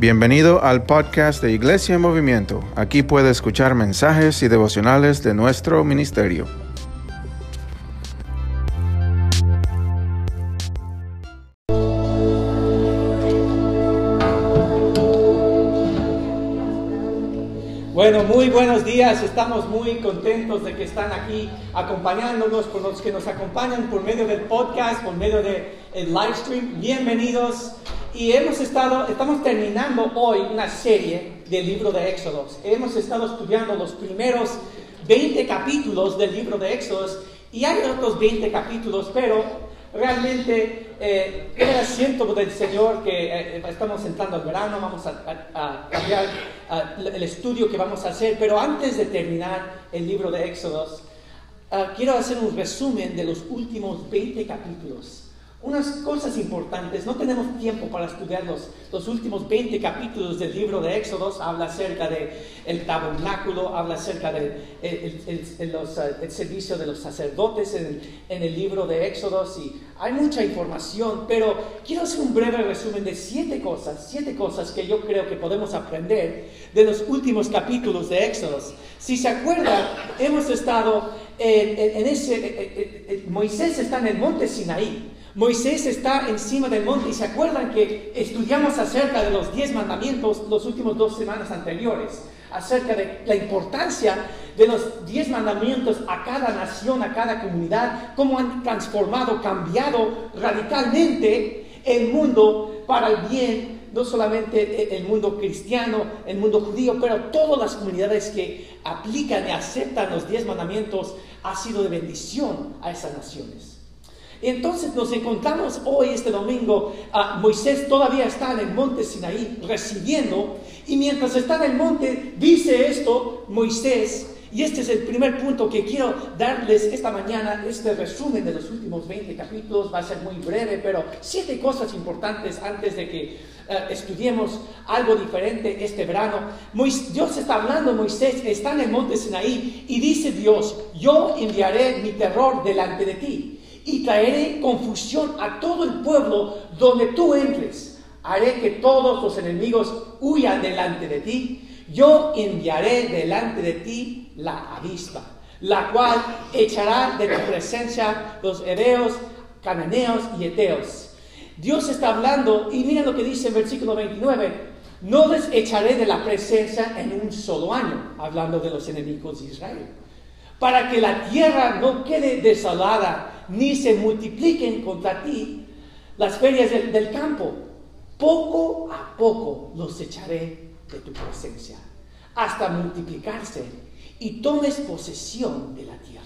Bienvenido al podcast de Iglesia en Movimiento. Aquí puede escuchar mensajes y devocionales de nuestro ministerio. Bueno, muy buenos días. Estamos muy contentos de que están aquí acompañándonos, por los que nos acompañan por medio del podcast, por medio del live stream. Bienvenidos. Y hemos estado, estamos terminando hoy una serie del libro de Éxodos. Hemos estado estudiando los primeros 20 capítulos del libro de Éxodos y hay otros 20 capítulos, pero realmente eh, el asiento del Señor que eh, estamos entrando al verano, vamos a, cambiar el estudio que vamos a hacer, pero antes de terminar el libro de Éxodos, ah, quiero hacer un resumen de los últimos 20 capítulos unas cosas importantes. No tenemos tiempo para estudiar los, últimos 20 capítulos del libro de Éxodos. Habla acerca del el tabernáculo, habla acerca del el, el, el, servicio de los sacerdotes en, en, el libro de Éxodos. Y hay mucha información, pero quiero hacer un breve resumen de siete cosas, siete cosas que yo creo que podemos aprender de los últimos capítulos de Éxodos. Si se acuerdan, hemos estado en, en ese... Moisés está en el monte Sinaí. Moisés está encima del monte y se acuerdan que estudiamos acerca de los diez mandamientos los últimos dos semanas anteriores, acerca de la importancia de los diez mandamientos a cada nación, a cada comunidad, cómo han transformado, cambiado radicalmente el mundo para el bien, no solamente el mundo cristiano, el mundo judío, pero todas las comunidades que aplican y aceptan los diez mandamientos ha sido de bendición a esas naciones. Entonces nos encontramos hoy, este domingo, a Moisés todavía está en el monte Sinaí recibiendo, y mientras está en el monte dice esto Moisés, y este es el primer punto que quiero darles esta mañana, este resumen de los últimos 20 capítulos, va a ser muy breve, pero siete cosas importantes antes de que eh, estudiemos algo diferente este verano. Dios está hablando, Moisés está en el monte Sinaí y dice Dios, yo enviaré mi terror delante de ti y traeré confusión a todo el pueblo donde tú entres. Haré que todos los enemigos huyan delante de ti. Yo enviaré delante de ti la avispa, la cual echará de tu presencia los hereos, cananeos y eteos. Dios está hablando y mira lo que dice en versículo 29. No les echaré de la presencia en un solo año, hablando de los enemigos de Israel, para que la tierra no quede desolada ni se multipliquen contra ti las ferias del, campo. Poco a poco los echaré de tu presencia, hasta multiplicarse y tomes posesión de la tierra.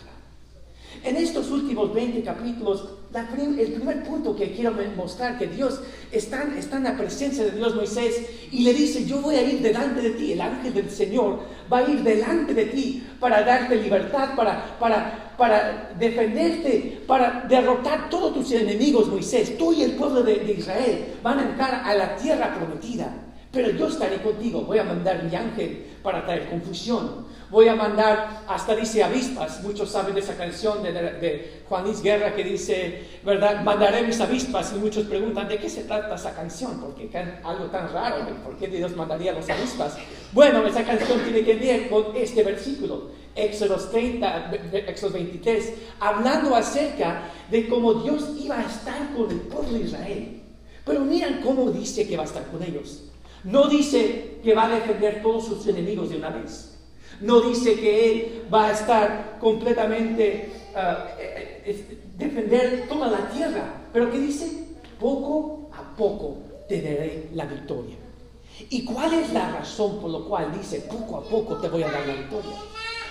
En estos últimos 20 capítulos, el primer punto que quiero mostrar, que Dios está, en la presencia de Dios Moisés y le dice, yo voy a ir delante de ti, el ángel del Señor va a ir delante de ti para darte libertad, para, para, para defenderte, para derrotar todos tus enemigos, Moisés. Tú y el pueblo de Israel van a entrar a la tierra prometida. Pero yo estaré contigo, voy a mandar mi ángel para traer confusión. Voy a mandar, hasta dice avispas, muchos saben de esa canción de, de, Juan Luis Guerra que dice, ¿verdad? Mandaré mis avispas y muchos preguntan, ¿de qué se trata esa canción? Porque es algo tan raro, ¿por qué Dios mandaría las avispas? Bueno, esa canción tiene que ver con este versículo, Éxodo 30, Éxodo 23, hablando acerca de cómo Dios iba a estar con el pueblo de Israel. Pero miren cómo dice que va a estar con ellos. No dice que va a defender todos sus enemigos de una vez. No dice que Él va a estar completamente, uh, defender toda la tierra. Pero que dice, poco a poco te daré la victoria. ¿Y cuál es la razón por la cual dice, poco a poco te voy a dar la victoria?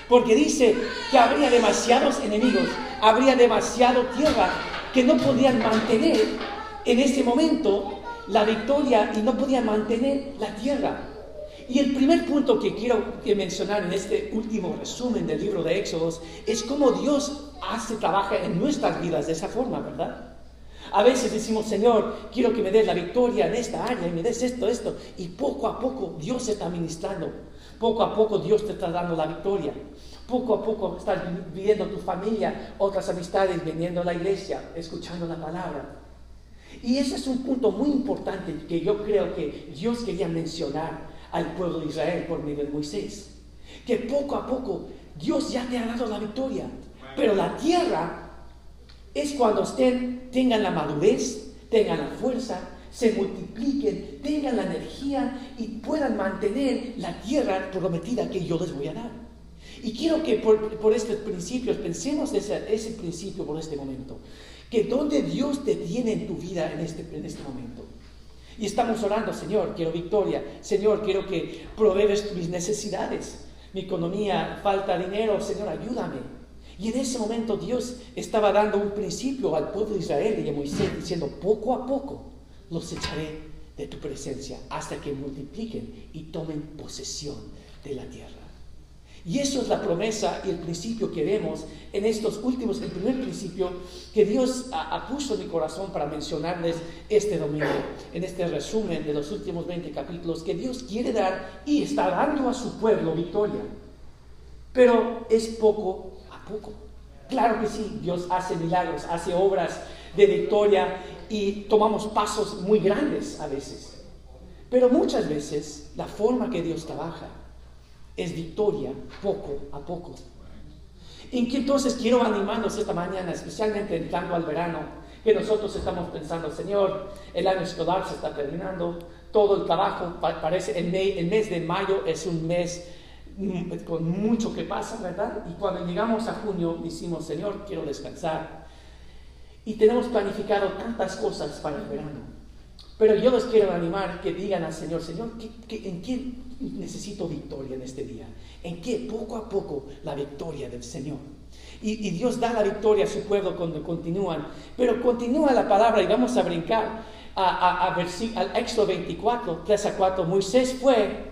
Porque dice que habría demasiados enemigos, habría demasiado tierra que no podían mantener en ese momento la victoria y no podían mantener la tierra. Y el primer punto que quiero mencionar en este último resumen del libro de Éxodos es cómo Dios hace, trabaja en nuestras vidas de esa forma, ¿verdad? A veces decimos, Señor, quiero que me des la victoria en esta área y me des esto, esto. Y poco a poco Dios está ministrando. Poco a poco Dios te está dando la victoria. Poco a poco estás viviendo tu familia, otras amistades, viniendo a la iglesia, escuchando la palabra. Y ese es un punto muy importante que yo creo que Dios quería mencionar al pueblo de Israel por medio de Moisés. Que poco a poco Dios ya te ha dado la victoria. Pero la tierra es cuando estén, tengan la madurez, tengan la fuerza, se multipliquen, tengan la energía y puedan mantener la tierra prometida que yo les voy a dar. Y quiero que por, estos principios pensemos ese, ese principio por este momento. Que donde Dios te tiene en tu vida en este, en este momento. Y estamos orando, Señor, quiero victoria. Señor, quiero que provees mis necesidades. Mi economía, falta dinero, Señor, ayúdame. Y en ese momento Dios estaba dando un principio al pueblo de Israel y a Moisés diciendo, poco a poco los echaré de tu presencia hasta que multipliquen y tomen posesión de la tierra. Y eso es la promesa y el principio que vemos en estos últimos, el primer principio que Dios ha, puesto en mi corazón para mencionarles este domingo, en este resumen de los últimos 20 capítulos, que Dios quiere dar y está dando a su pueblo victoria. Pero es poco a poco. Claro que sí, Dios hace milagros, hace obras de victoria y tomamos pasos muy grandes a veces. Pero muchas veces la forma que Dios trabaja es victoria poco a poco. Y que entonces quiero animarnos esta mañana, especialmente entrando al verano, que nosotros estamos pensando, Señor, el año escolar se está terminando, todo el trabajo parece, el, el mes de mayo es un mes mm, con mucho que pasa, ¿verdad? Y cuando llegamos a junio decimos, Señor, quiero descansar. Y tenemos planificado tantas cosas para el verano. Pero yo les quiero animar que digan al Señor, Señor, en qué necesito victoria en este día? ¿En qué poco a poco la victoria del Señor? Y, Dios da la victoria a su pueblo cuando continúan. Pero continúa la palabra y vamos a brincar a, al Éxodo 24, 3 a 4. Moisés fue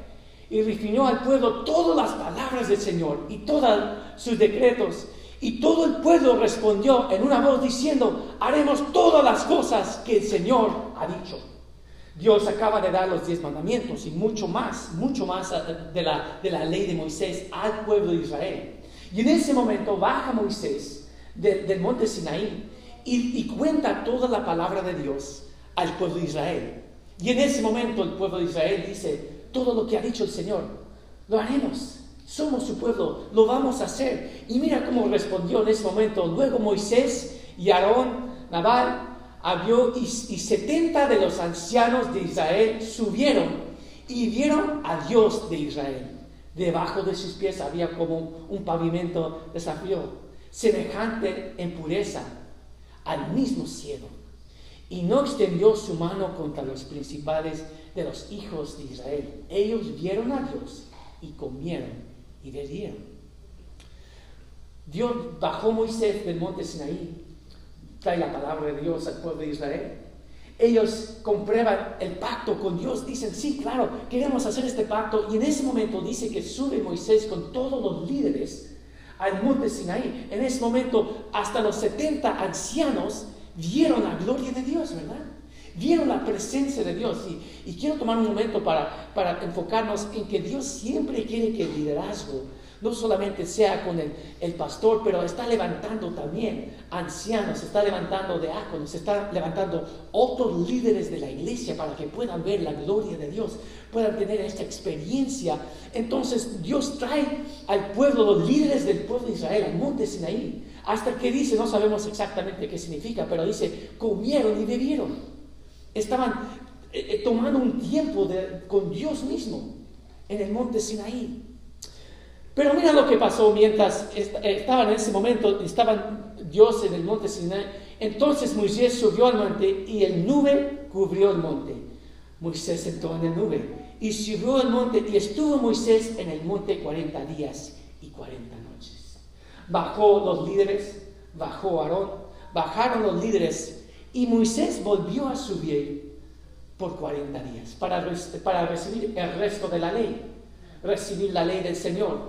y refirió al pueblo todas las palabras del Señor y todos sus decretos. Y todo el pueblo respondió en una voz diciendo, haremos todas las cosas que el Señor ha dicho. Dios acaba de dar los diez mandamientos y mucho más, mucho más de la, de la ley de Moisés al pueblo de Israel. Y en ese momento baja Moisés del monte Sinaí y, y, cuenta toda la palabra de Dios al pueblo de Israel. Y en ese momento el pueblo de Israel dice, todo lo que ha dicho el Señor, lo haremos. Somos su pueblo, lo vamos a hacer. Y mira cómo respondió en ese momento. Luego Moisés y Aarón, Nabal, había y, setenta de los ancianos de Israel subieron y vieron a Dios de Israel. Debajo de sus pies había como un pavimento de semejante en pureza al mismo cielo. Y no extendió su mano contra los principales de los hijos de Israel. Ellos vieron a Dios y comieron y bebieron. Dios bajó Moisés del monte Sinaí trae la palabra de Dios al pueblo de Israel. Ellos comprueban el pacto con Dios, dicen, sí, claro, queremos hacer este pacto. Y en ese momento dice que sube Moisés con todos los líderes al monte Sinaí. En ese momento, hasta los 70 ancianos vieron la gloria de Dios, ¿verdad? Vieron la presencia de Dios. Y, quiero tomar un momento para, para enfocarnos en que Dios siempre quiere que el liderazgo no solamente sea con el, pastor, pero está levantando también ancianos, está levantando diáconos, está levantando otros líderes de la iglesia para que puedan ver la gloria de Dios, puedan tener esta experiencia. Entonces Dios trae al pueblo, los líderes del pueblo de Israel, al monte Sinaí, hasta que dice, no sabemos exactamente qué significa, pero dice, comieron y bebieron. Estaban eh, eh, tomando un tiempo con Dios mismo en el monte Sinaí. Pero mira lo que pasó mientras estaban en ese momento, estaban Dios en el monte Sinai. Entonces Moisés subió al monte y el nube cubrió el monte. Moisés entró en el nube y subió al monte y estuvo Moisés en el monte 40 días y 40 noches. Bajó los líderes, bajó Aarón, bajaron los líderes y Moisés volvió a subir por 40 días para, para recibir el resto de la ley, recibir la ley del Señor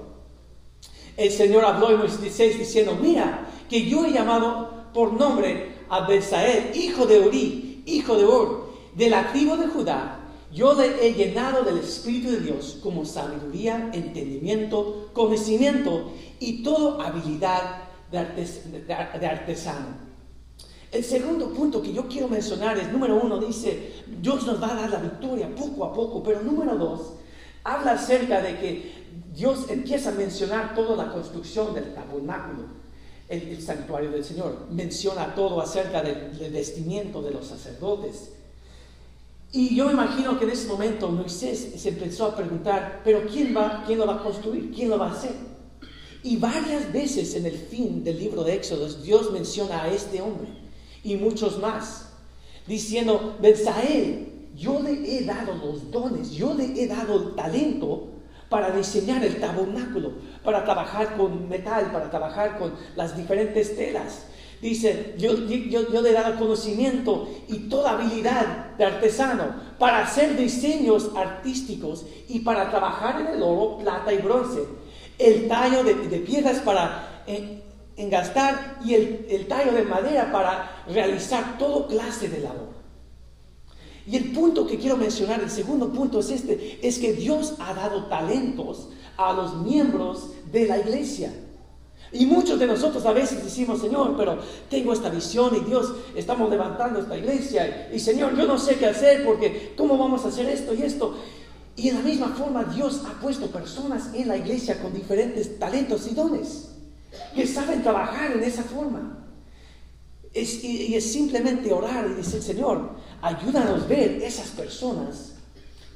el Señor habló en Moisés diciendo, mira, que yo he llamado por nombre a Besael, hijo de Uri, hijo de Ur, de la tribu de Judá. Yo le he llenado del Espíritu de Dios como sabiduría, entendimiento, conocimiento y toda habilidad de, artesano. El segundo punto que yo quiero mencionar es, número uno, dice, Dios nos va a dar la victoria poco a poco, pero número dos, habla acerca de que Dios empieza a mencionar toda la construcción del tabernáculo, el, santuario del Señor, menciona todo acerca del, del vestimiento de los sacerdotes. Y yo imagino que en ese momento Moisés se empezó a preguntar, pero ¿quién, va, quién lo va a construir? ¿Quién lo va a hacer? Y varias veces en el fin del libro de Éxodos Dios menciona a este hombre y muchos más, diciendo, Benzael, yo le he dado los dones, yo le he dado el talento para diseñar el tabernáculo, para trabajar con metal, para trabajar con las diferentes telas. Dice, yo, le he dado conocimiento y toda habilidad de artesano para hacer diseños artísticos y para trabajar en el oro, plata y bronce. El tallo de, piedras para eh, engastar y el, el tallo de madera para realizar todo clase de labor. Y el punto que quiero mencionar, el segundo punto es este, es que Dios ha dado talentos a los miembros de la iglesia. Y muchos de nosotros a veces decimos, Señor, pero tengo esta visión y Dios, estamos levantando esta iglesia y Señor, yo no sé qué hacer porque ¿cómo vamos a hacer esto y esto? Y de la misma forma Dios ha puesto personas en la iglesia con diferentes talentos y dones que saben trabajar en esa forma. y, es simplemente orar y decir, Señor, ayúdanos a ver esas personas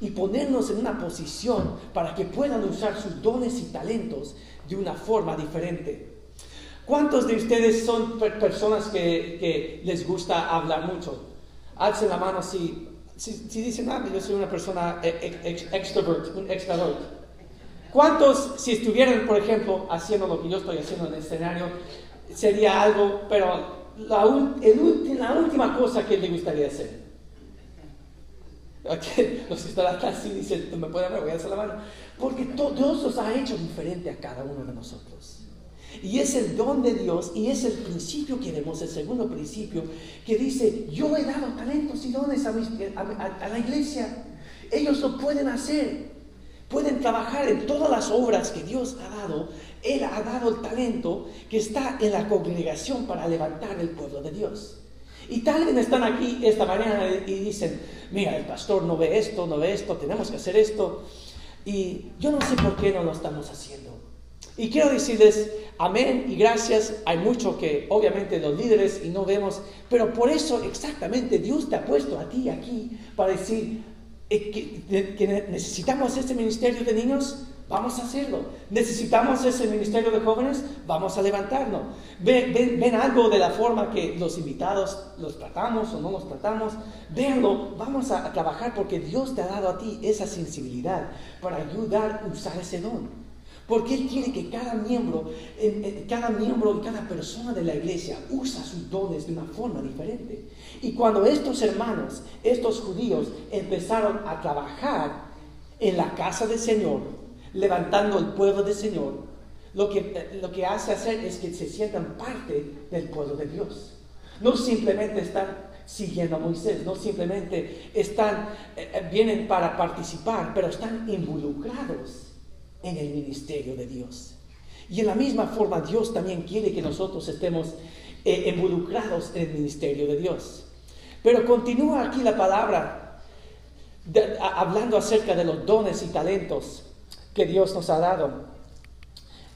y ponernos en una posición para que puedan usar sus dones y talentos de una forma diferente. ¿Cuántos de ustedes son personas que, les gusta hablar mucho? Alcen la mano si, si, dicen, ah, yo soy una persona e, e, extrovert, un extrovert. ¿Cuántos, si estuvieran, por ejemplo, haciendo lo que yo estoy haciendo en el escenario, sería algo, pero la, la última cosa que le gustaría hacer? Los que están atrás sí dicen, me pueden hacer la mano. Porque Dios nos ha hecho diferente a cada uno de nosotros. Y es el don de Dios y es el principio que vemos, el segundo principio, que dice, yo he dado talentos y dones a, la iglesia. Ellos lo pueden hacer. Pueden trabajar en todas las obras que Dios ha dado. Él ha dado el talento que está en la congregación para levantar el pueblo de Dios. Y tal vez están aquí esta mañana y dicen, mira, el pastor no ve esto, no ve esto, tenemos que hacer esto. Y yo no sé por qué no lo estamos haciendo. Y quiero decirles, amén y gracias. Hay mucho que obviamente los líderes y no vemos, pero por eso exactamente Dios te ha puesto a ti aquí para decir que, que necesitamos este ministerio de niños. Vamos a hacerlo. ¿Necesitamos ese ministerio de jóvenes? Vamos a levantarnos. Ven, algo de la forma que los invitados los tratamos o no los tratamos. Véanlo. Vamos a, trabajar porque Dios te ha dado a ti esa sensibilidad para ayudar a usar ese don. Porque Él quiere que cada miembro, cada miembro y cada persona de la iglesia usa sus dones de una forma diferente. Y cuando estos hermanos, estos judíos, empezaron a trabajar en la casa del Señor, levantando el pueblo del Señor, lo que, lo que hace hacer es que se sientan parte del pueblo de Dios. No simplemente están siguiendo a Moisés, no simplemente están, eh, eh, vienen para participar, pero están involucrados en el ministerio de Dios. Y en la misma forma Dios también quiere que nosotros estemos eh, involucrados en el ministerio de Dios. Pero continúa aquí la palabra hablando acerca de los dones y talentos que Dios nos ha dado.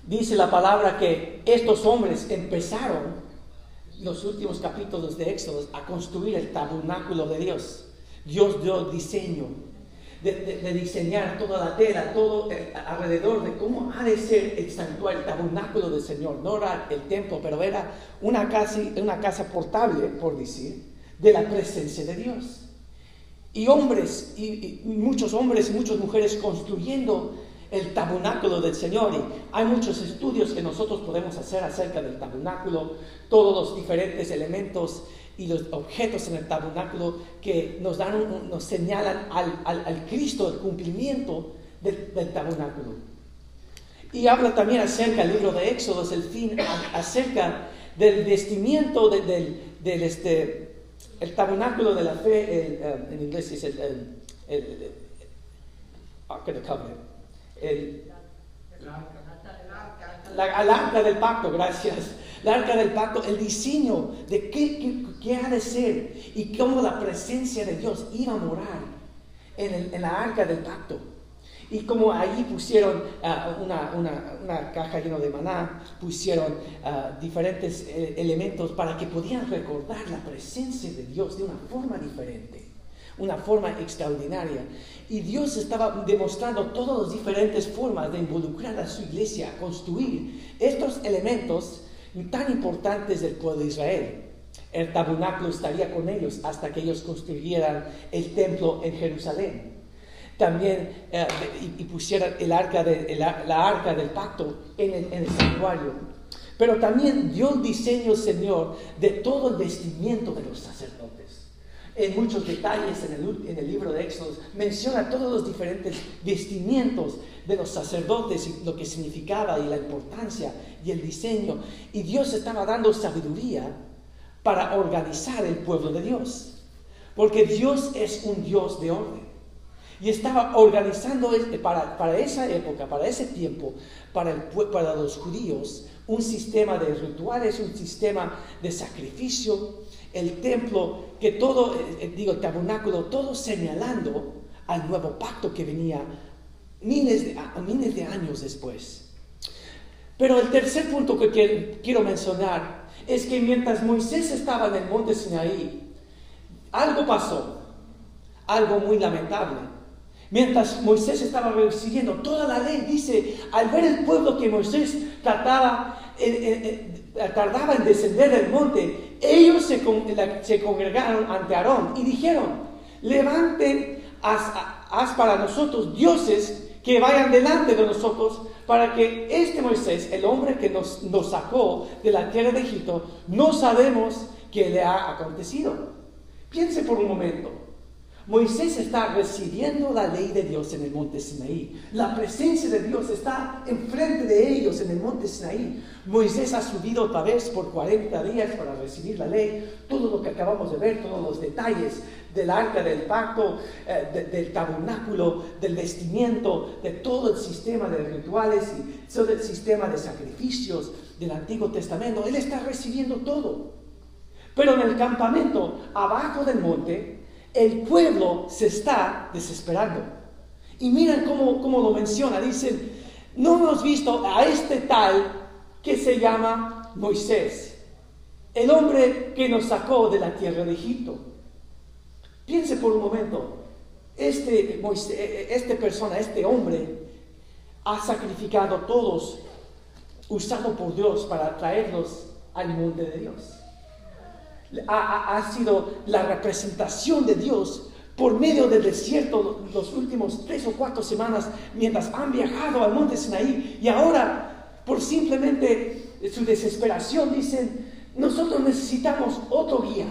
Dice la palabra que estos hombres empezaron los últimos capítulos de Éxodo a construir el tabernáculo de Dios. Dios dio diseño, de, diseñar toda la tela, todo eh, alrededor de cómo ha de ser el santuario, el tabernáculo del Señor. No era el templo, pero era una casa, una casa portable, por decir, de la presencia de Dios. Y hombres, y muchos hombres y muchas mujeres construyendo el tabernáculo del Señor. Y hay muchos estudios que nosotros podemos hacer acerca del tabernáculo, todos los diferentes elementos y los objetos en el tabernáculo que nos, dan, nos señalan al, Cristo, el cumplimiento del, tabernáculo. Y habla también acerca del libro de Éxodo, el fin, acerca del vestimiento del, este, el tabernáculo de la fe, eh, en inglés es el, el, el, el, la, arca del pacto, gracias. La arca del pacto, el diseño de qué, qué, ha de ser y cómo la presencia de Dios iba a morar en, en la arca del pacto. Y como allí pusieron ah, una, una, una, caja llena de maná, pusieron uh, diferentes eh, elementos para que pudieran recordar la presencia de Dios de una forma diferente, una forma extraordinaria. Y Dios estaba demostrando todas las diferentes formas de involucrar a su iglesia, a construir estos elementos tan importantes del pueblo de Israel. El tabernáculo estaría con ellos hasta que ellos construyeran el templo en Jerusalén también eh, y, pusieran el arca de, la arca del pacto en el, en el, santuario. Pero también dio el diseño, Señor, de todo el vestimiento de los sacerdotes. En muchos detalles en el, en el libro de Éxodo menciona todos los diferentes vestimientos de los sacerdotes y lo que significaba y la importancia y el diseño. Y Dios estaba dando sabiduría para organizar el pueblo de Dios. Porque Dios es un Dios de orden. Y estaba organizando para, para esa época, para ese tiempo, para, el, para los judíos, un sistema de rituales, un sistema de sacrificio, el templo, que todo, eh, eh, digo, el tabernáculo, todo señalando al nuevo pacto que venía miles de, miles de años después. Pero el tercer punto que quiero mencionar es que mientras Moisés estaba en el monte Sinaí, algo pasó, algo muy lamentable. Mientras Moisés estaba recibiendo toda la ley, dice, al ver el pueblo que Moisés trataba, tardaba en descender del monte, ellos se, congregaron ante Aarón y dijeron, levanten haz, para nosotros dioses que vayan delante de nosotros para que este Moisés, el hombre que nos sacó de la tierra de Egipto, no sabemos qué le ha acontecido. Piense por un momento. Moisés está recibiendo la ley de Dios en el monte Sinaí. La presencia de Dios está enfrente de ellos en el monte Sinaí. Moisés ha subido otra vez por 40 días para recibir la ley. Todo lo que acabamos de ver, todos los detalles del arca del pacto, eh, del tabernáculo, del vestimiento, de todo el sistema de rituales y todo el sistema de sacrificios del Antiguo Testamento. Él está recibiendo todo. Pero en el campamento, abajo del monte, el pueblo se está desesperando. Y miren cómo, lo menciona. Dicen, no hemos visto a este tal que se llama Moisés, el hombre que nos sacó de la tierra de Egipto. Piense por un momento, este, este persona, este hombre, ha sacrificado a todos, usado por Dios para traerlos al monte de Dios ha, sido la representación de Dios por medio del desierto los últimos tres o cuatro semanas mientras han viajado al monte Sinaí y ahora por simplemente su desesperación dicen, nosotros necesitamos otro guía,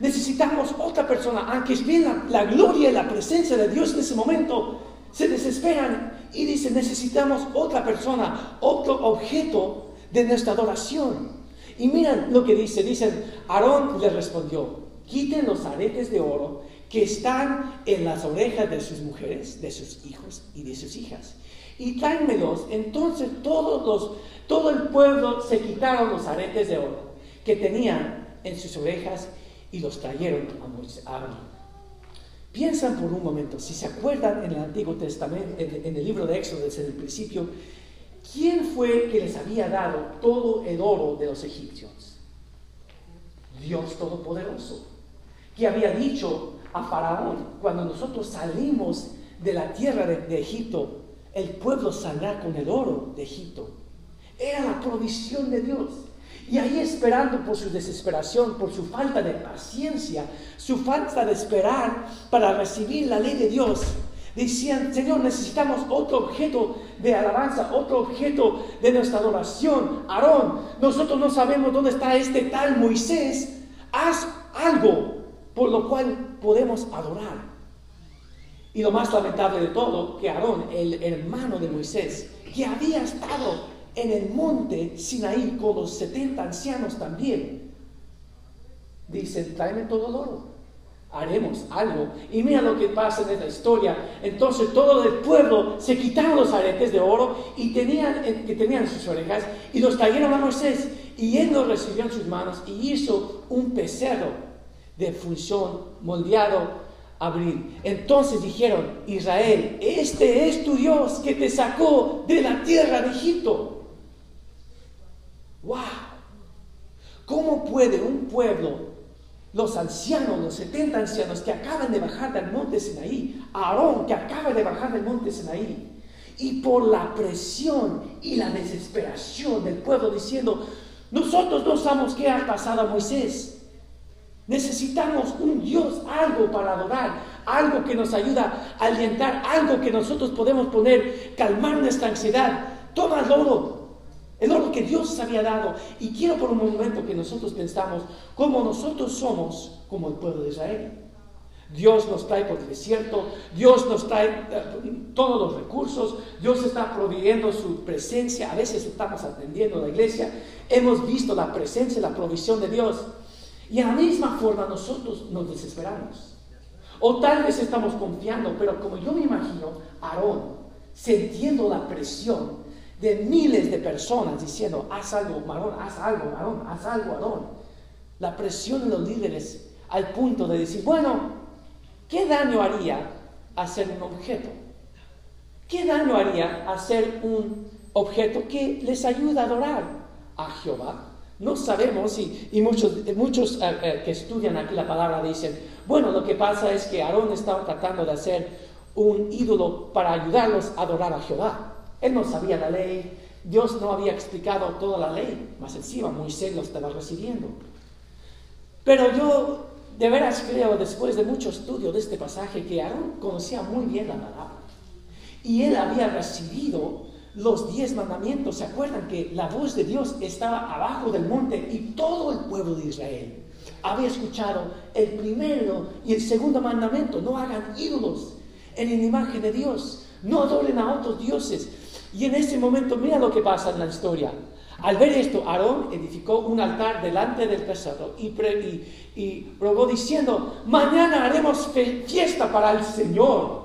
necesitamos otra persona, aunque es la, la gloria y la presencia de Dios en ese momento, se desesperan y dicen, necesitamos otra persona, otro objeto de nuestra adoración. Y miren lo que dice, dicen, Aarón le respondió, quiten los aretes de oro que están en las orejas de sus mujeres, de sus hijos y de sus hijas, y tráenmelos. Entonces todos los, todo el pueblo se quitaron los aretes de oro que tenían en sus orejas y los trajeron a Aarón. Piensan por un momento, si se acuerdan en el Antiguo Testamento, en, en el libro de Éxodo, desde el principio, ¿Quién fue que les había dado todo el oro de los egipcios? Dios Todopoderoso, que había dicho a Faraón, cuando nosotros salimos de la tierra de, Egipto, el pueblo saldrá con el oro de Egipto. Era la provisión de Dios. Y ahí esperando por su desesperación, por su falta de paciencia, su falta de esperar para recibir la ley de Dios, Decían, Señor, necesitamos otro objeto de alabanza, otro objeto de nuestra adoración. Aarón, nosotros no sabemos dónde está este tal Moisés. Haz algo por lo cual podemos adorar. Y lo más lamentable de todo, que Aarón, el hermano de Moisés, que había estado en el monte Sinaí con los 70 ancianos también, dice, tráeme todo el oro, haremos algo. Y mira lo que pasa en esta historia. Entonces todo el pueblo se quitaron los aretes de oro y tenían, eh, que tenían sus orejas y los trajeron a Moisés. Y él los recibió en sus manos y hizo un pecerro de función moldeado abrir. Entonces dijeron, Israel, este es tu Dios que te sacó de la tierra de Egipto. ¡Wow! ¿Cómo puede un pueblo los ancianos, los 70 ancianos que acaban de bajar del monte Sinaí, Aarón que acaba de bajar del monte Sinaí, y por la presión y la desesperación del pueblo diciendo, nosotros no sabemos qué ha pasado a Moisés. Necesitamos un Dios, algo para adorar, algo que nos ayuda a alientar, algo que nosotros podemos poner, calmar nuestra ansiedad. Toma el oro, el oro que Dios había dado. Y quiero por un momento que nosotros pensamos cómo nosotros somos como el pueblo de Israel. Dios nos trae por el desierto, Dios nos trae eh, todos los recursos, Dios está proveyendo su presencia, a veces estamos atendiendo la iglesia, hemos visto la presencia, la provisión de Dios, y a la misma forma nosotros nos desesperamos. O tal vez estamos confiando, pero como yo me imagino, Aarón, sintiendo la presión, de miles de personas diciendo, haz algo, varón, haz algo, varón, haz algo, varón. La presión de los líderes al punto de decir, bueno, ¿qué daño haría hacer un objeto? ¿Qué daño haría hacer un objeto que les ayuda a adorar a Jehová? No sabemos y, muchos, muchos eh, eh, que estudian aquí la palabra dicen, bueno, lo que pasa es que Aarón estaba tratando de hacer un ídolo para ayudarlos a adorar a Jehová. Él no sabía la ley, Dios no había explicado toda la ley, más encima Moisés lo estaba recibiendo. Pero yo de veras creo, después de mucho estudio de este pasaje, que Aarón conocía muy bien la palabra. Y él había recibido los diez mandamientos. ¿Se acuerdan que la voz de Dios estaba abajo del monte y todo el pueblo de Israel había escuchado el primero y el segundo mandamiento? No hagan ídolos en la imagen de Dios. No adoren a otros dioses. Y en ese momento, mira lo que pasa en la historia. Al ver esto, Aarón edificó un altar delante del pesado y, y, rogó diciendo, mañana haremos fiesta para el Señor.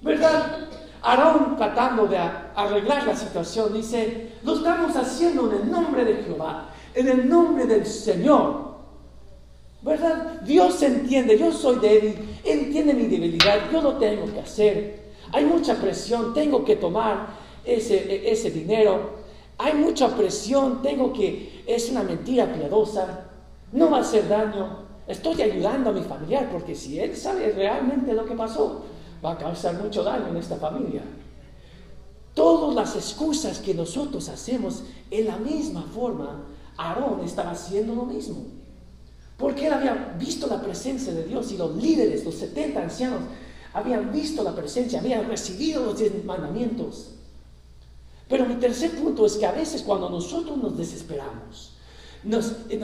¿Verdad? Aarón tratando de arreglar la situación dice, lo estamos haciendo en el nombre de Jehová, en el nombre del Señor. ¿Verdad? Dios entiende, yo soy débil, entiende mi debilidad, yo lo tengo que hacer. Hay mucha presión, tengo que tomar ese, ese dinero. Hay mucha presión, tengo que, es una mentira piadosa, no va a hacer daño. Estoy ayudando a mi familiar porque si él sabe realmente lo que pasó, va a causar mucho daño en esta familia. Todas las excusas que nosotros hacemos en la misma forma, Aarón estaba haciendo lo mismo. Porque él había visto la presencia de Dios y los líderes, los 70 ancianos, habían visto la presencia, habían recibido los 10 mandamientos. Pero mi tercer punto es que a veces cuando nosotros nos desesperamos, nos, eh,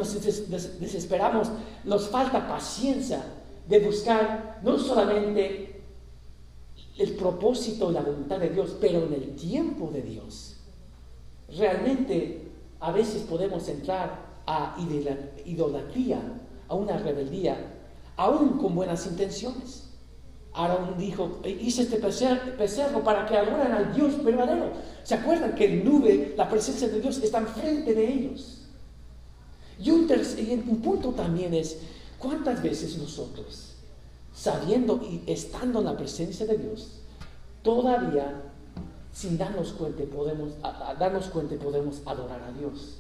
desesperamos, nos falta paciencia de buscar no solamente el propósito y la voluntad de Dios, pero en el tiempo de Dios. Realmente a veces podemos entrar a idolatría, a una rebeldía, aún con buenas intenciones. Aarón dijo, hice este becerro para que adoren al Dios verdadero. ¿Se acuerdan que en nube la presencia de Dios está enfrente de ellos? Y un, un punto también es, ¿cuántas veces nosotros, sabiendo y estando en la presencia de Dios, todavía sin darnos cuenta podemos, darnos cuenta podemos adorar a Dios?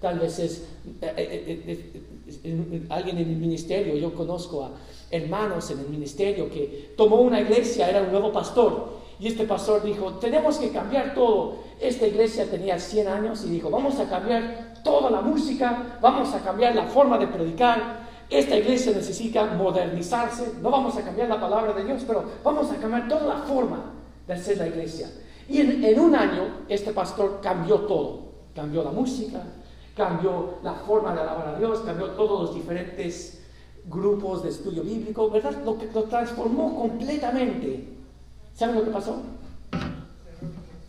Tal vez es eh, eh, eh, alguien en el ministerio, yo conozco a hermanos en el ministerio que tomó una iglesia, era un nuevo pastor, y este pastor dijo, tenemos que cambiar todo. Esta iglesia tenía 100 años y dijo, vamos a cambiar toda la música, vamos a cambiar la forma de predicar. Esta iglesia necesita modernizarse, no vamos a cambiar la palabra de Dios, pero vamos a cambiar toda la forma de hacer la iglesia. Y en, en un año este pastor cambió todo, cambió la música, cambió la forma de alabar a Dios, cambió todos los diferentes grupos de estudio bíblico, ¿verdad? Lo, lo transformó completamente. ¿Saben lo que pasó?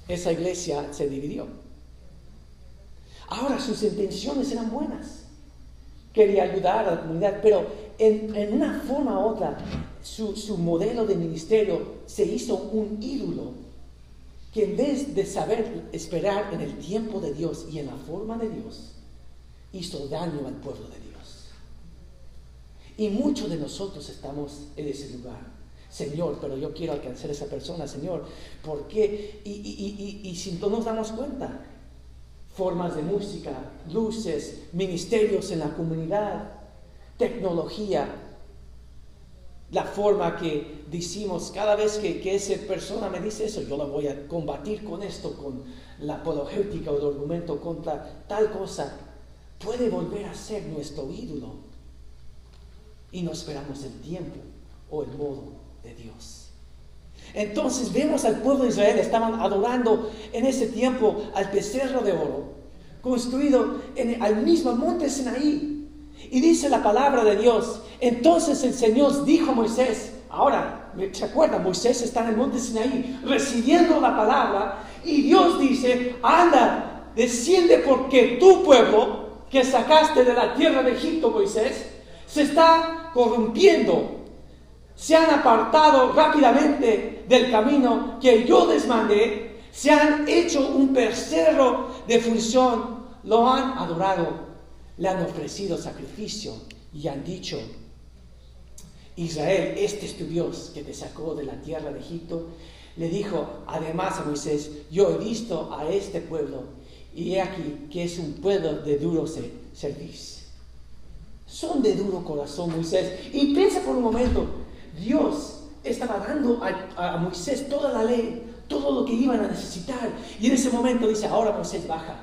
Esa iglesia se dividió. Ahora sus intenciones eran buenas. Quería ayudar a la comunidad, pero en, una forma u otra, su, su modelo de ministerio se hizo un ídolo que en vez de saber esperar en el tiempo de Dios y en la forma de Dios, hizo daño al pueblo de Dios. Y muchos de nosotros estamos en ese lugar. Señor, pero yo quiero alcanzar a esa persona, Señor. ¿Por qué? Y, y, y, y si no nos damos cuenta, formas de música, luces, ministerios en la comunidad, tecnología, la forma que decimos, cada vez que, que, esa persona me dice eso, yo la voy a combatir con esto, con la apologética o el argumento contra tal cosa, puede volver a ser nuestro ídolo. Y no esperamos el tiempo o el modo de Dios. Entonces vemos al pueblo de Israel, estaban adorando en ese tiempo al becerro de oro, construido en, al mismo monte Sinaí. Y dice la palabra de Dios, entonces el Señor dijo a Moisés, ahora, ¿se acuerdan? Moisés está en el monte Sinaí recibiendo la palabra y Dios dice, anda, desciende porque tu pueblo que sacaste de la tierra de Egipto, Moisés, se está corrompiendo se han apartado rápidamente del camino que yo les mandé, se han hecho un becerro de función, lo han adorado, le han ofrecido sacrificio y han dicho, Israel, este es tu Dios que te sacó de la tierra de Egipto. Le dijo además a Moisés, yo he visto a este pueblo y he aquí que es un pueblo de duro servicio. Son de duro corazón, Moisés. Y piensa por un momento, Dios estaba dando a, Moisés toda la ley, todo lo que iban a necesitar. Y en ese momento dice, ahora Moisés baja,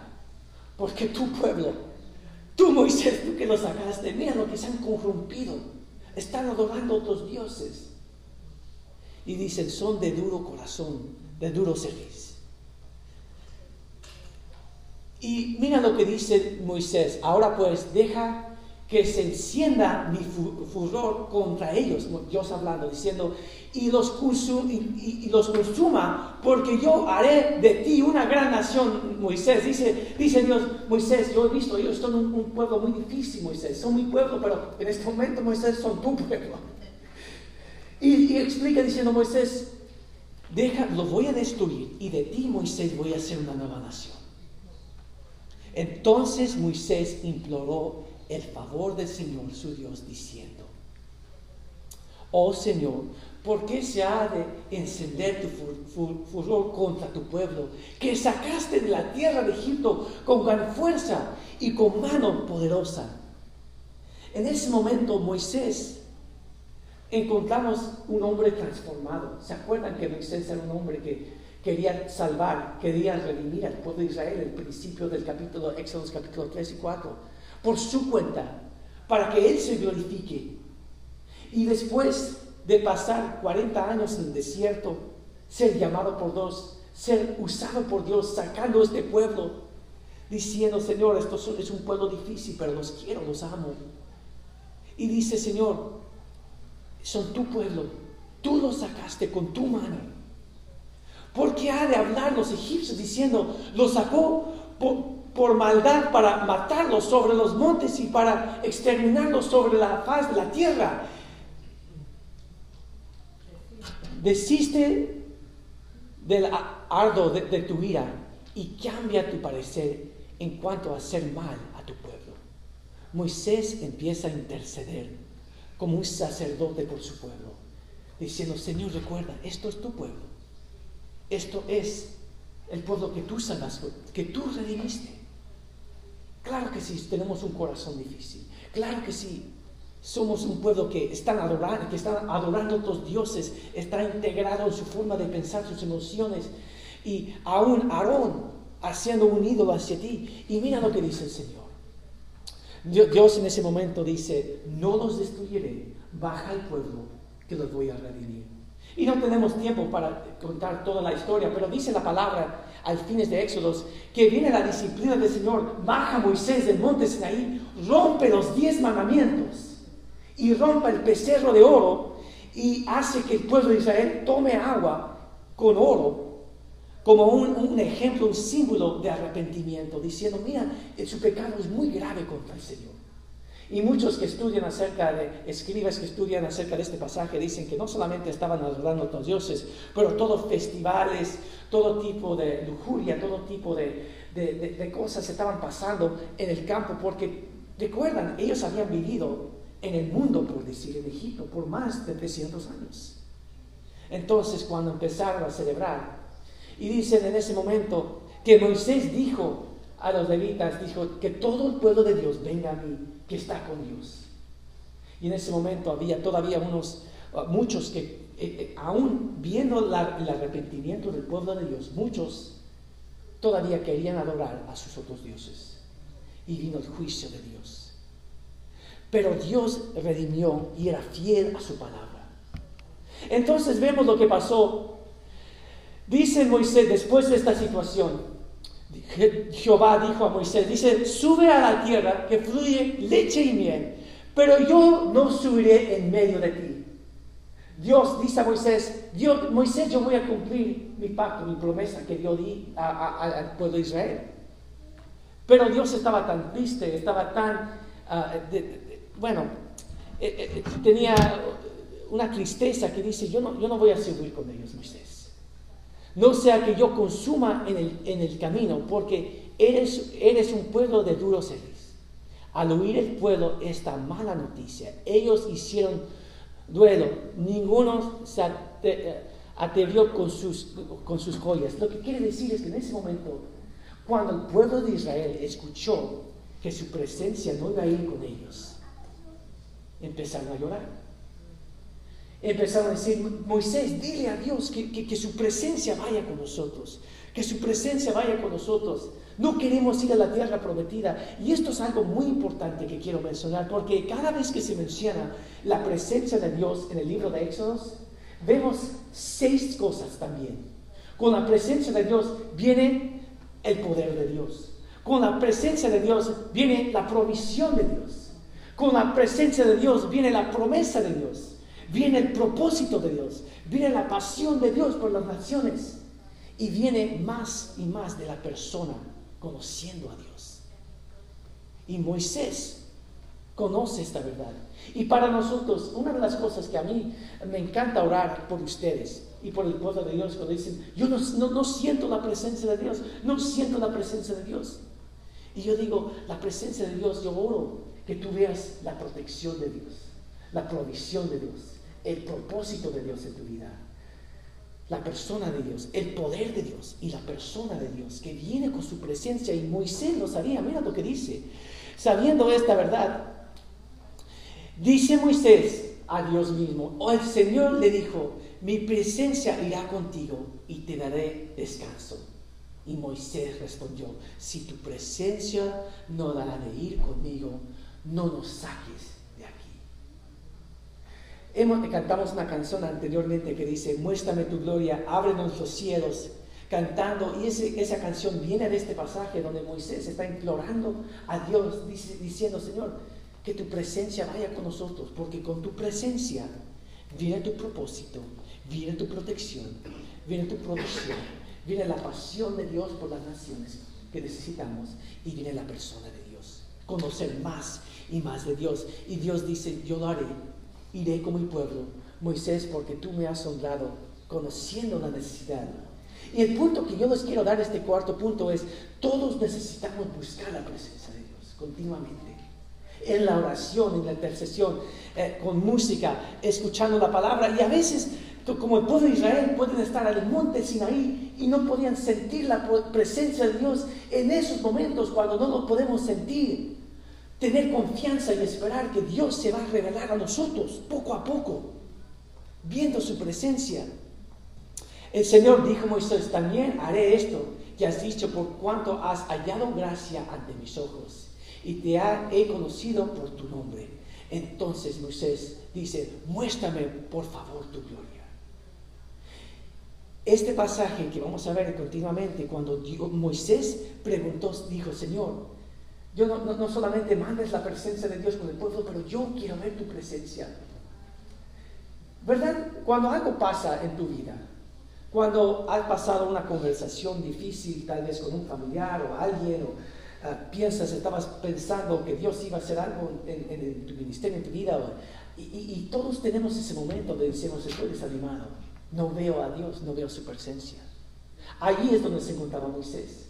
porque tu pueblo, tú Moisés, tú que lo sacaste, mira lo que se han corrompido, están adorando otros dioses. Y dicen, son de duro corazón, de duro servicio. Y mira lo que dice Moisés, ahora pues deja que se encienda mi furor contra ellos, Dios hablando, diciendo, y los, y, los consuma, porque yo haré de ti una gran nación, Moisés. Dice, dice Dios, Moisés, yo he visto, ellos son un, pueblo muy difícil, Moisés, son mi pueblo, pero en este momento, Moisés, son tu pueblo. Y, y explica diciendo, Moisés, deja, lo voy a destruir, y de ti, Moisés, voy a hacer una nueva nación. Entonces Moisés imploró el favor del Señor su Dios diciendo, oh Señor, ¿por qué se ha de encender tu furor contra tu pueblo, que sacaste de la tierra de Egipto con gran fuerza y con mano poderosa? En ese momento Moisés encontramos un hombre transformado. ¿Se acuerdan que Moisés era un hombre que quería salvar, quería redimir al pueblo de Israel? El principio del capítulo, Éxodo capítulo 3 y 4 por su cuenta, para que Él se glorifique. Y después de pasar 40 años en el desierto, ser llamado por Dios, ser usado por Dios, sacando este pueblo, diciendo, Señor, esto es un pueblo difícil, pero los quiero, los amo. Y dice, Señor, son tu pueblo, tú los sacaste con tu mano. ¿Por qué ha de hablar los egipcios diciendo, los sacó por, por maldad para matarlos sobre los montes y para exterminarlos sobre la faz de la tierra. Desiste del ardo de, de tu ira y cambia tu parecer en cuanto a hacer mal a tu pueblo. Moisés empieza a interceder como un sacerdote por su pueblo, diciendo, Señor, recuerda, esto es tu pueblo, esto es el pueblo que tú salvaste, que tú redimiste. Claro que sí, tenemos un corazón difícil. Claro que sí, somos un pueblo que están adorando, que adorando a otros dioses, está integrado en su forma de pensar, sus emociones. Y aún Aarón haciendo un ídolo hacia ti. Y mira lo que dice el Señor. Dios en ese momento dice, no los destruiré, baja al pueblo que los voy a redimir. Y no tenemos tiempo para contar toda la historia, pero dice la palabra al fines de Éxodos, que viene la disciplina del Señor, baja Moisés del monte Sinaí, rompe los diez mandamientos y rompe el becerro de oro y hace que el pueblo de Israel tome agua con oro como un, ejemplo, un símbolo de arrepentimiento, diciendo, mira, su pecado es muy grave contra el Señor. Y muchos que estudian acerca de, escribas que estudian acerca de este pasaje, dicen que no solamente estaban adorando a los dioses, pero todos festivales, todo tipo de lujuria, todo tipo de, de, cosas estaban pasando en el campo, porque recuerdan, ellos habían vivido en el mundo, por decir, en Egipto, por más de 300 años. Entonces, cuando empezaron a celebrar, y dicen en ese momento que Moisés dijo a los levitas, dijo que todo el pueblo de Dios venga a mí que está con Dios. Y en ese momento había todavía unos, uh, muchos que, eh, eh, aún viendo el arrepentimiento del pueblo de Dios, muchos todavía querían adorar a sus otros dioses. Y vino el juicio de Dios. Pero Dios redimió y era fiel a su palabra. Entonces vemos lo que pasó. Dice Moisés, después de esta situación, Jehová dijo a Moisés, dice, sube a la tierra que fluye leche y miel, pero yo no subiré en medio de ti. Dios dice a Moisés, Moisés, yo voy a cumplir mi pacto, mi promesa que yo di al pueblo de Israel. Pero Dios estaba tan triste, estaba tan, ah, bueno, eh, eh, tenía una tristeza que dice, yo no, yo no voy a subir con ellos, Moisés no sea que yo consuma en el, en el camino, porque eres, eres un pueblo de duros celos. Al oír el pueblo esta mala noticia, ellos hicieron duelo, ninguno se eh, atrevió con sus, con sus joyas. Lo que quiere decir es que en ese momento, cuando el pueblo de Israel escuchó que su presencia no iba a ir con ellos, empezaron a llorar empezaron a decir, Moisés, dile a Dios que, su presencia vaya con nosotros, que su presencia vaya con nosotros. No queremos ir a la tierra prometida. Y esto es algo muy importante que quiero mencionar, porque cada vez que se menciona la presencia de Dios en el libro de Éxodos, vemos seis cosas también. Con la presencia de Dios viene el poder de Dios. Con la presencia de Dios viene la provisión de Dios. Con la presencia de Dios viene la promesa de Dios viene el propósito de Dios, viene la pasión de Dios por las naciones y viene más y más de la persona conociendo a Dios. Y Moisés conoce esta verdad. Y para nosotros, una de las cosas que a mí me encanta orar por ustedes y por el pueblo de Dios, cuando dicen, yo no, no, siento la presencia de Dios, no siento la presencia de Dios. Y yo digo, la presencia de Dios, yo oro que tú veas la protección de Dios, la provisión de Dios, el propósito de Dios en tu vida. La persona de Dios, el poder de Dios y la persona de Dios que viene con su presencia. Y Moisés lo sabía, mira lo que dice. Sabiendo esta verdad, dice Moisés a Dios mismo, o el Señor le dijo, mi presencia irá contigo y te daré descanso. Y Moisés respondió, si tu presencia no dará de ir conmigo, no nos saques Hemos, cantamos una canción anteriormente que dice, muéstrame tu gloria, ábrenos los cielos, cantando, y esa canción viene de este pasaje donde Moisés está implorando a Dios, diciendo, Señor, que tu presencia vaya con nosotros, porque con tu presencia viene tu propósito, viene tu protección, viene tu provisión, viene la pasión de Dios por las naciones que necesitamos y viene la persona de Dios. Conocer más y más de Dios. Y Dios dice, yo lo haré iré con mi pueblo, Moisés, porque tú me has honrado conociendo la necesidad. Y el punto que yo les quiero dar, este cuarto punto, es, todos necesitamos buscar la presencia de Dios continuamente. En la oración, en la intercesión, eh, con música, escuchando la palabra. Y a veces, como el pueblo de Israel, pueden estar al monte Sinaí y no podían sentir la presencia de Dios en esos momentos cuando no lo podemos sentir tener confianza y esperar que Dios se va a revelar a nosotros poco a poco, viendo su presencia. El Señor dijo a Moisés, también haré esto que has dicho por cuanto has hallado gracia ante mis ojos y te he conocido por tu nombre. Entonces Moisés dice, muéstrame por favor tu gloria. Este pasaje que vamos a ver continuamente, cuando Moisés preguntó, dijo, Señor, yo no, solamente mandes la presencia de Dios con el pueblo, pero yo quiero ver tu presencia. ¿Verdad? Cuando algo pasa en tu vida, cuando has pasado una conversación difícil, tal vez con un familiar o alguien, o ah, piensas, estabas pensando que Dios iba a hacer algo en, tu ministerio, en tu vida. Y, todos tenemos ese momento de decirnos, estoy desanimado, no veo a Dios, no veo su presencia. Allí es donde se encontraba Moisés,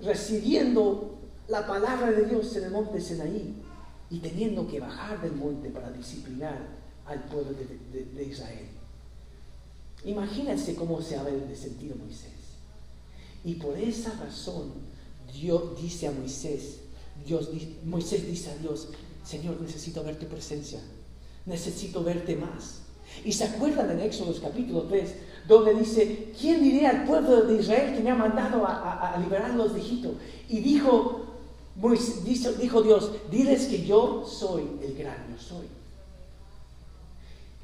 recibiendo la palabra de Dios en el monte Senaí y teniendo que bajar del monte para disciplinar al pueblo de, Israel. Imagínense cómo se había de Moisés. Y por esa razón Dios dice a Moisés, Dios, Moisés dice a Dios, Señor, necesito ver tu presencia, necesito verte más. Y se acuerdan en Éxodo capítulo 3, donde dice, ¿quién diría al pueblo de Israel que me ha mandado a, a liberarlos de Egipto? Y dijo, dijo Dios, diles que yo soy el gran yo soy.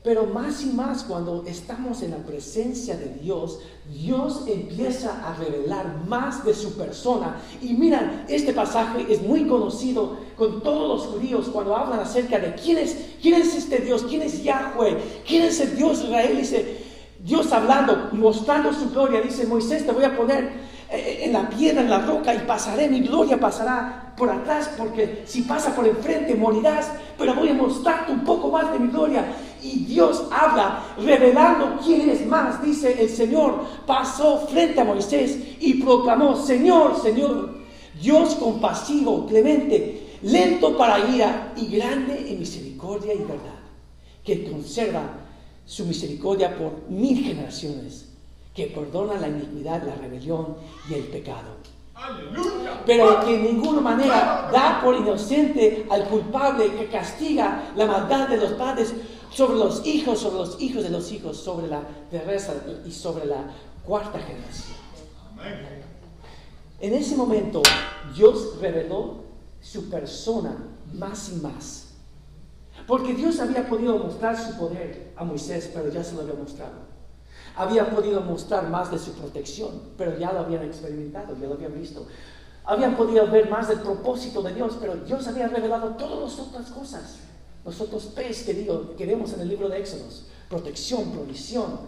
Pero más y más cuando estamos en la presencia de Dios, Dios empieza a revelar más de su persona. Y miran, este pasaje es muy conocido con todos los judíos cuando hablan acerca de quién es, quién es este Dios, quién es Yahweh, quién es el Dios Israel. Dice, Dios hablando, mostrando su gloria, dice Moisés, te voy a poner en la piedra, en la roca, y pasaré, mi gloria pasará por atrás, porque si pasa por enfrente morirás, pero voy a mostrarte un poco más de mi gloria. Y Dios habla, revelando quién es más. Dice el Señor, pasó frente a Moisés y proclamó, Señor, Señor, Dios compasivo, clemente, lento para ira y grande en misericordia y verdad, que conserva su misericordia por mil generaciones que perdona la iniquidad, la rebelión y el pecado. Pero que en ninguna manera da por inocente al culpable que castiga la maldad de los padres sobre los hijos, sobre los hijos de los hijos, sobre la terrestre y sobre la cuarta generación. En ese momento Dios reveló su persona más y más. Porque Dios había podido mostrar su poder a Moisés, pero ya se lo había mostrado habían podido mostrar más de su protección, pero ya lo habían experimentado, ya lo habían visto. Habían podido ver más del propósito de Dios, pero Dios había revelado todas las otras cosas. Los otros P's que, digo, que vemos en el libro de Éxodos. Protección, provisión,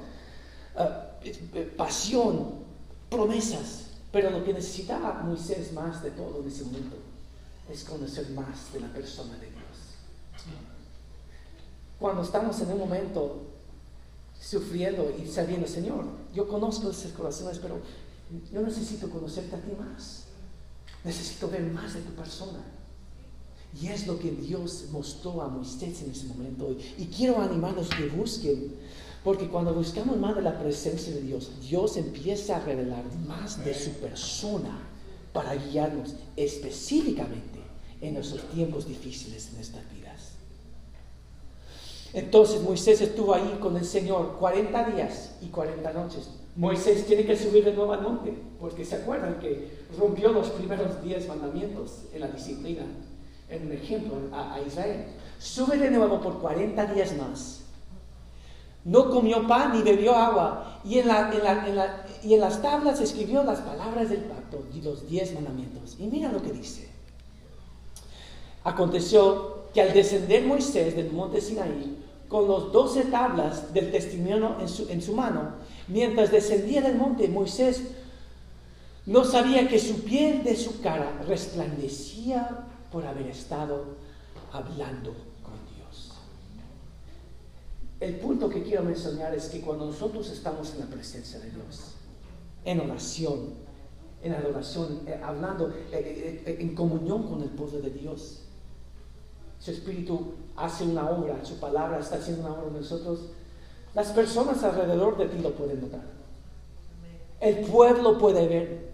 uh, pasión, promesas. Pero lo que necesitaba Moisés más de todo en ese momento es conocer más de la persona de Dios. Cuando estamos en un momento sufriendo y sabiendo, Señor, yo conozco esos corazones, pero yo necesito conocerte a ti más. Necesito ver más de tu persona. Y es lo que Dios mostró a Moisés en ese momento. Y quiero animarlos que busquen, porque cuando buscamos más de la presencia de Dios, Dios empieza a revelar más de su persona para guiarnos específicamente en nuestros tiempos difíciles en esta vida. Entonces Moisés estuvo ahí con el Señor 40 días y 40 noches. Moisés tiene que subir de nuevo al monte, porque se acuerdan que rompió los primeros 10 mandamientos en la disciplina, en un ejemplo a, Israel. Sube de nuevo por 40 días más. No comió pan ni bebió agua, y en, las tablas escribió las palabras del pacto y los 10 mandamientos. Y mira lo que dice. Aconteció que al descender Moisés del monte Sinaí, con los doce tablas del testimonio en su, mano, mientras descendía del monte, Moisés no sabía que su piel de su cara resplandecía por haber estado hablando con Dios. El punto que quiero mencionar es que cuando nosotros estamos en la presencia de Dios, en oración, en adoración, eh, hablando eh, eh, en comunión con el pueblo de Dios, su Espíritu hace una obra, su palabra está haciendo una obra en nosotros, las personas alrededor de ti lo pueden notar. El pueblo puede ver.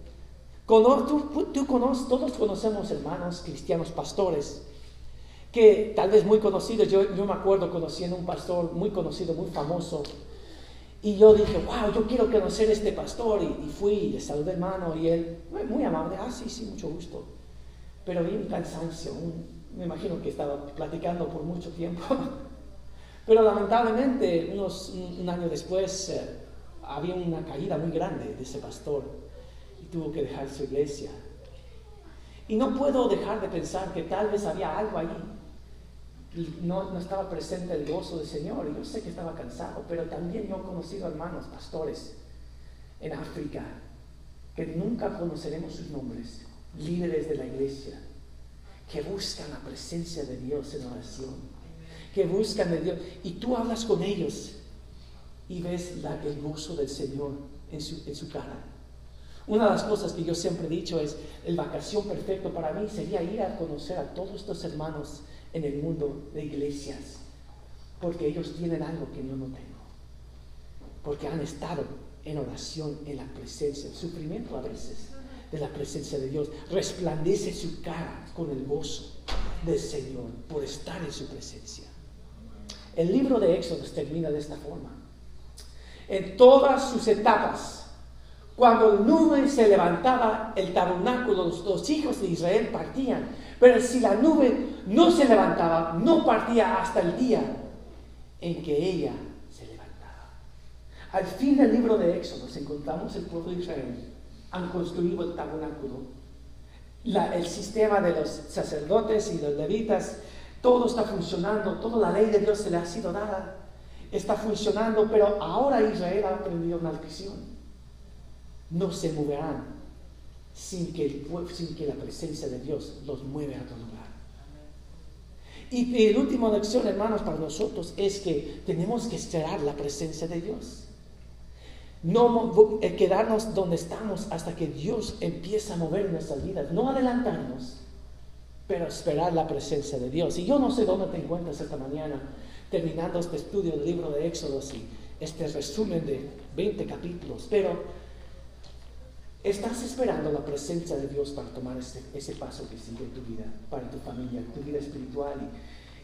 Tú, tú conoces, todos conocemos hermanos cristianos, pastores, que tal vez muy conocidos. Yo, yo me acuerdo conociendo un pastor muy conocido, muy famoso. Y yo dije, wow, yo quiero conocer a este pastor. Y, fui y le saludé hermano. Y él, muy amable, ah, sí, sí, mucho gusto. Pero vi un cansancio, un, me imagino que estaba platicando por mucho tiempo. Pero lamentablemente, unos, un año después, eh, había una caída muy grande de ese pastor y tuvo que dejar su iglesia. Y no puedo dejar de pensar que tal vez había algo ahí. No, no estaba presente el gozo del Señor. Yo sé que estaba cansado, pero también yo he conocido hermanos, pastores, en África, que nunca conoceremos sus nombres, líderes de la iglesia que buscan la presencia de Dios en oración, que buscan de Dios. Y tú hablas con ellos y ves la, el gozo del Señor en su, en su cara. Una de las cosas que yo siempre he dicho es, el vacación perfecto para mí sería ir a conocer a todos estos hermanos en el mundo de iglesias, porque ellos tienen algo que yo no tengo, porque han estado en oración, en la presencia, el sufrimiento a veces de la presencia de Dios, resplandece su cara con el gozo del Señor por estar en su presencia. El libro de Éxodo termina de esta forma. En todas sus etapas, cuando nube se levantaba, el tabernáculo, los, hijos de Israel partían. Pero si la nube no se levantaba, no partía hasta el día en que ella se levantaba. Al fin del libro de Éxodo encontramos el pueblo de Israel. Han construido el tabernáculo. el sistema de los sacerdotes y los levitas, todo está funcionando, toda la ley de Dios se le ha sido dada, está funcionando, pero ahora Israel ha aprendido una lección no se moverán sin que, el, sin que la presencia de Dios los mueve a otro lugar. Y la última lección, hermanos, para nosotros es que tenemos que esperar la presencia de Dios. No eh, quedarnos donde estamos hasta que Dios empiece a mover nuestras vidas. No adelantarnos, pero esperar la presencia de Dios. Y yo no sé dónde te encuentras esta mañana, terminando este estudio del libro de Éxodo y este resumen de 20 capítulos, pero Estás esperando la presencia de Dios para tomar ese, ese paso que sigue en tu vida, para tu familia, tu vida espiritual.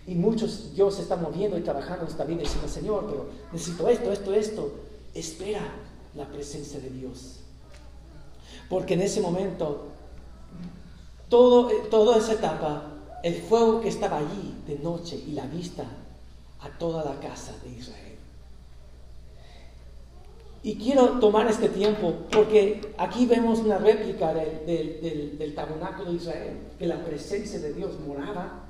Y, muchos Dios está moviendo y trabajando en esta vida diciendo, Señor, pero necesito esto, esto, esto. Espera la presencia de Dios. Porque en ese momento, todo, eh, toda esa etapa, el fuego que estaba allí de noche y la vista a toda la casa de Israel. Y quiero tomar este tiempo porque aquí vemos una réplica del, tabernáculo de Israel, que la presencia de Dios moraba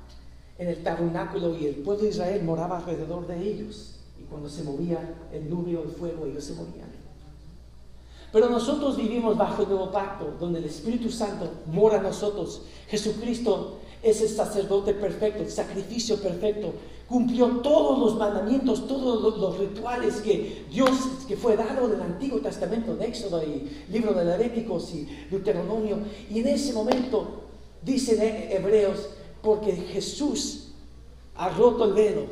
en el tabernáculo y el pueblo de Israel moraba alrededor de ellos. Y cuando se movía el nube o el fuego, ellos se movían. Pero nosotros vivimos bajo el nuevo pacto, donde el Espíritu Santo mora en nosotros. Jesucristo es el sacerdote perfecto, el sacrificio perfecto, cumplió todos los mandamientos, todos los, rituales que Dios, que fue dado del Antiguo Testamento, de Éxodo y libro de Levíticos y Deuteronomio. Y en ese momento, dicen Hebreos, porque Jesús ha roto el velo,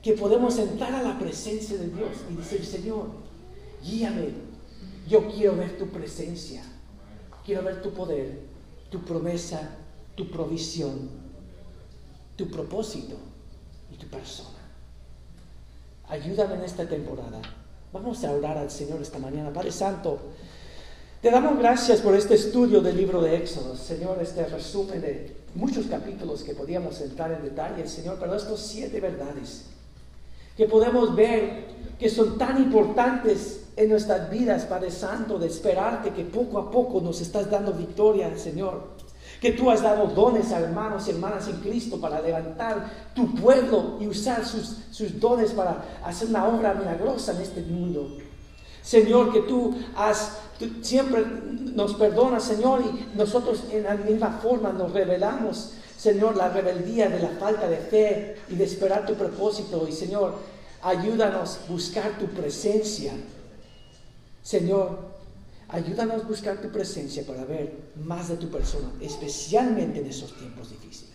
que podemos entrar a la presencia de Dios y decir, Señor, guíame, yo quiero ver tu presencia, quiero ver tu poder, tu promesa, tu provisión, tu propósito y tu persona. Ayúdame en esta temporada. Vamos a orar al Señor esta mañana. Padre Santo, te damos gracias por este estudio del libro de Éxodo. Señor, este resumen de muchos capítulos que podíamos entrar en detalle, Señor, pero estos siete verdades que podemos ver que son tan importantes en nuestras vidas, Padre Santo, de esperarte que poco a poco nos estás dando victoria, Señor que tú has dado dones a hermanos y hermanas en Cristo para levantar tu pueblo y usar sus, dones para hacer una obra milagrosa en este mundo. Señor, que tú has, siempre nos perdonas, Señor, y nosotros en la misma forma nos revelamos, Señor, la rebeldía de la falta de fe y de esperar tu propósito. Y Señor, ayúdanos a buscar tu presencia. Señor, Ayúdanos a buscar tu presencia para ver más de tu persona, especialmente en esos tiempos difíciles.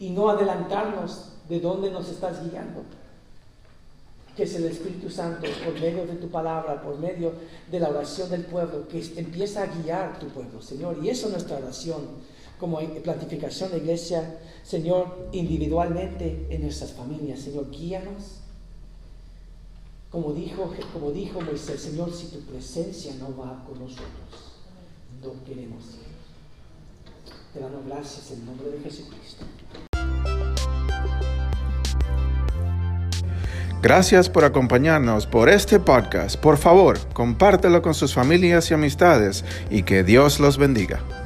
Y no adelantarnos de dónde nos estás guiando. Que es el Espíritu Santo, por medio de tu palabra, por medio de la oración del pueblo, que empieza a guiar tu pueblo, Señor. Y eso es nuestra oración como planificación de iglesia, Señor, individualmente en nuestras familias. Señor, guíanos como dijo, como dijo Moisés, Señor, si tu presencia no va con nosotros, no queremos ir. Te damos gracias en nombre de Jesucristo. Gracias por acompañarnos por este podcast. Por favor, compártelo con sus familias y amistades y que Dios los bendiga.